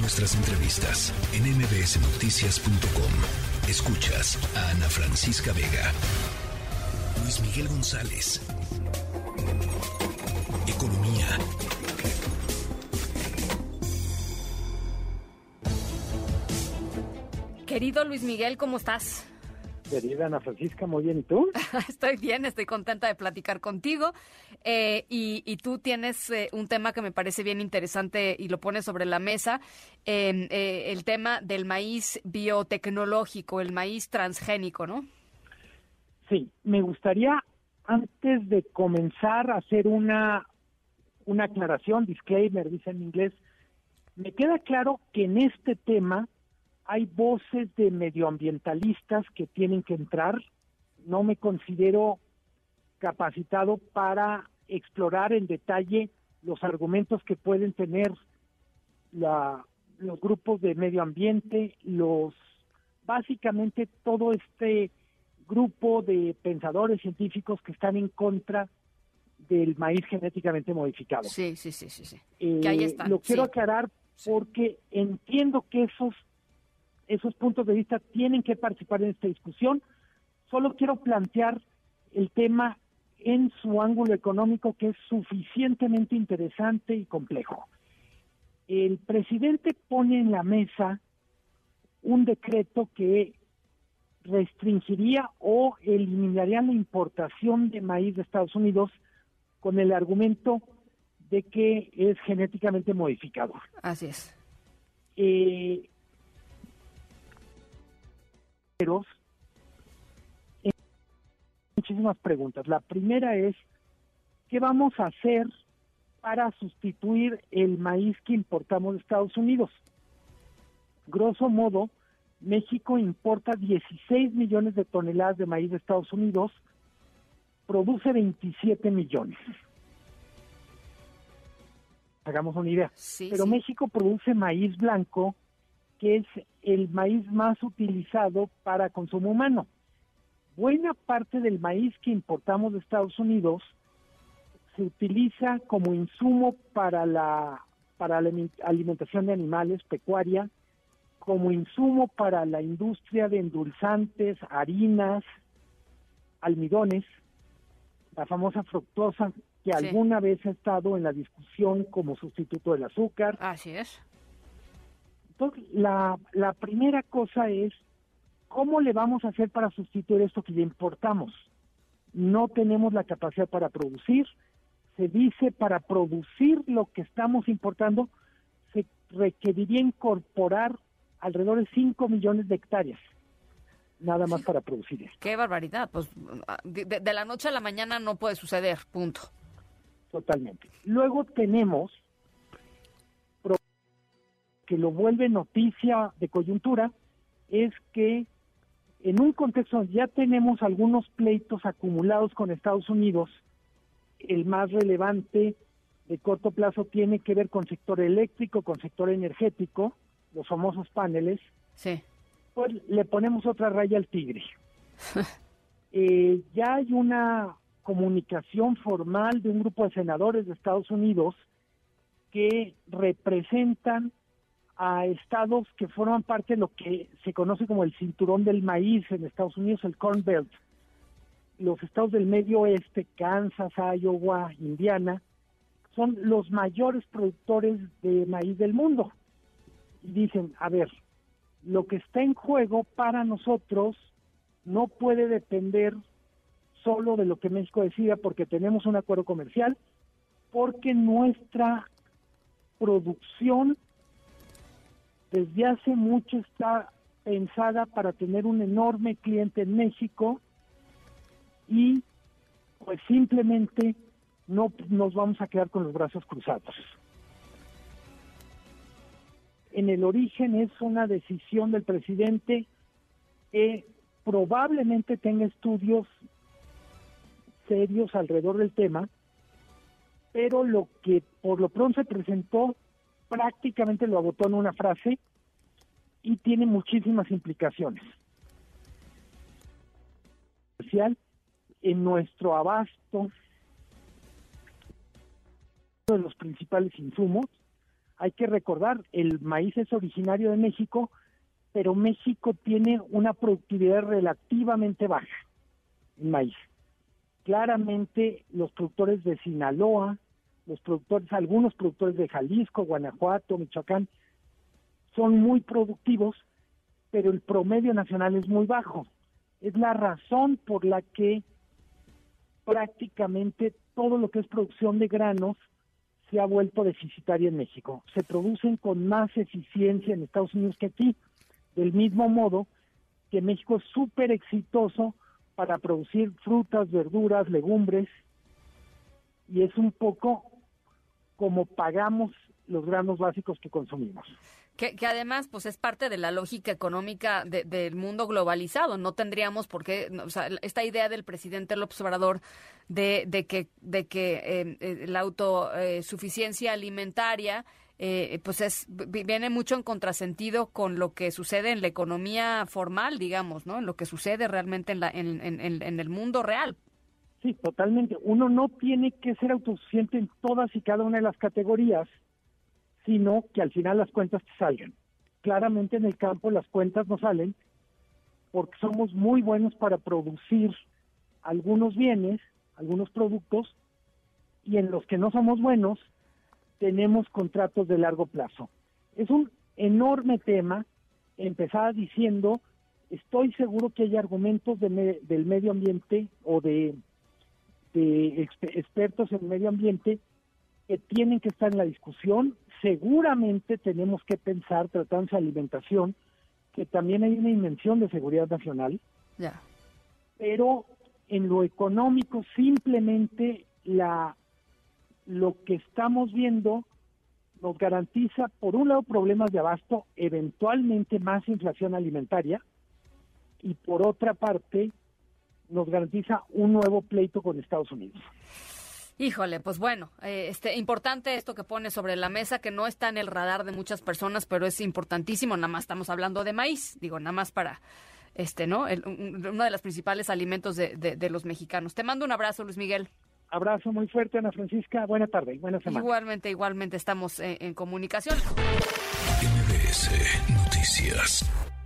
Nuestras entrevistas en mbsnoticias.com. Escuchas a Ana Francisca Vega. Luis Miguel González. Economía. Querido Luis Miguel, ¿cómo estás? Querida Ana Francisca, muy bien, ¿y tú? estoy bien, estoy contenta de platicar contigo. Eh, y, tú tienes eh, un tema que me parece bien interesante y lo pones sobre la mesa, em, eh, el tema del maíz biotecnológico, el maíz transgénico, ¿no? Sí, me gustaría, antes de comenzar a hacer una, una aclaración, disclaimer, dice en inglés, me queda claro que en este tema hay voces de medioambientalistas que tienen que entrar. No me considero capacitado para explorar en detalle los argumentos que pueden tener la, los grupos de medio ambiente, los básicamente todo este grupo de pensadores científicos que están en contra del maíz genéticamente modificado. Sí, sí, sí, sí. sí. Eh, lo quiero aclarar porque entiendo que esos esos puntos de vista tienen que participar en esta discusión. Solo quiero plantear el tema en su ángulo económico que es suficientemente interesante y complejo. El presidente pone en la mesa un decreto que restringiría o eliminaría la importación de maíz de Estados Unidos con el argumento de que es genéticamente modificado. Así es. Eh, muchísimas preguntas. La primera es, ¿qué vamos a hacer para sustituir el maíz que importamos de Estados Unidos? Grosso modo, México importa 16 millones de toneladas de maíz de Estados Unidos, produce 27 millones. Hagamos una idea. Pero México produce maíz blanco que es el maíz más utilizado para consumo humano. Buena parte del maíz que importamos de Estados Unidos se utiliza como insumo para la para la alimentación de animales, pecuaria, como insumo para la industria de endulzantes, harinas, almidones, la famosa fructosa que alguna vez ha estado en la discusión como sustituto del azúcar. Así es entonces, la, la primera cosa es, ¿cómo le vamos a hacer para sustituir esto que ya importamos? No tenemos la capacidad para producir. Se dice, para producir lo que estamos importando, se requeriría incorporar alrededor de 5 millones de hectáreas nada más para producir esto. Qué barbaridad, pues de, de, la noche a la mañana no puede suceder, punto. Totalmente. Luego tenemos que lo vuelve noticia de coyuntura es que en un contexto donde ya tenemos algunos pleitos acumulados con Estados Unidos, el más relevante de corto plazo tiene que ver con sector eléctrico, con sector energético, los famosos paneles, sí. pues le ponemos otra raya al tigre. eh, ya hay una comunicación formal de un grupo de senadores de Estados Unidos que representan a estados que forman parte de lo que se conoce como el cinturón del maíz en Estados Unidos, el Corn Belt. Los estados del medio oeste, Kansas, Iowa, Indiana, son los mayores productores de maíz del mundo. Y dicen, a ver, lo que está en juego para nosotros no puede depender solo de lo que México decida porque tenemos un acuerdo comercial, porque nuestra producción desde hace mucho está pensada para tener un enorme cliente en México y pues simplemente no nos vamos a quedar con los brazos cruzados. En el origen es una decisión del presidente que probablemente tenga estudios serios alrededor del tema, pero lo que por lo pronto se presentó prácticamente lo agotó en una frase y tiene muchísimas implicaciones. En nuestro abasto de los principales insumos, Hay que recordar, el maíz es originario de México, pero México tiene una productividad relativamente baja en maíz. Claramente los productores de Sinaloa, los productores, algunos productores de Jalisco, Guanajuato, Michoacán, son muy productivos, pero el promedio nacional es muy bajo. Es la razón por la que prácticamente todo lo que es producción de granos se ha vuelto deficitaria en México. Se producen con más eficiencia en Estados Unidos que aquí, del mismo modo que México es súper exitoso para producir frutas, verduras, legumbres, y es un poco como pagamos los granos básicos que consumimos. Que, además, pues es parte de la lógica económica del mundo globalizado. No tendríamos por qué, o sea, esta idea del presidente López Obrador de, de que, de que eh, eh, la autosuficiencia alimentaria eh, pues es viene mucho en contrasentido con lo que sucede en la economía formal, digamos, ¿no? En lo que sucede realmente en, la, en, en el mundo real. Sí, totalmente. Uno no tiene que ser autosuficiente en todas y cada una de las categorías sino que al final las cuentas te salgan. Claramente en el campo las cuentas no salen porque somos muy buenos para producir algunos bienes, algunos productos, y en los que no somos buenos tenemos contratos de largo plazo. Es un enorme tema. Empezaba diciendo, estoy seguro que hay argumentos del medio ambiente o de, expertos en medio ambiente que tienen que estar en la discusión seguramente tenemos que pensar, tratándose de alimentación, que también hay una dimensión de seguridad nacional. Pero en lo económico, simplemente la lo que estamos viendo nos garantiza, por un lado, problemas de abasto, eventualmente más inflación alimentaria, y por otra parte, nos garantiza un nuevo pleito con Estados Unidos. Híjole, pues bueno, eh, este importante esto que pone sobre la mesa, que no está en el radar de muchas personas, pero es importantísimo. Nada más estamos hablando de maíz, digo, nada más para, este, ¿no? uno de los principales alimentos de, de, los mexicanos. Te mando un abrazo, Luis Miguel. Abrazo muy fuerte, Ana Francisca. Buena tarde, buena semana. Igualmente, igualmente estamos en, en comunicación. MBS Noticias.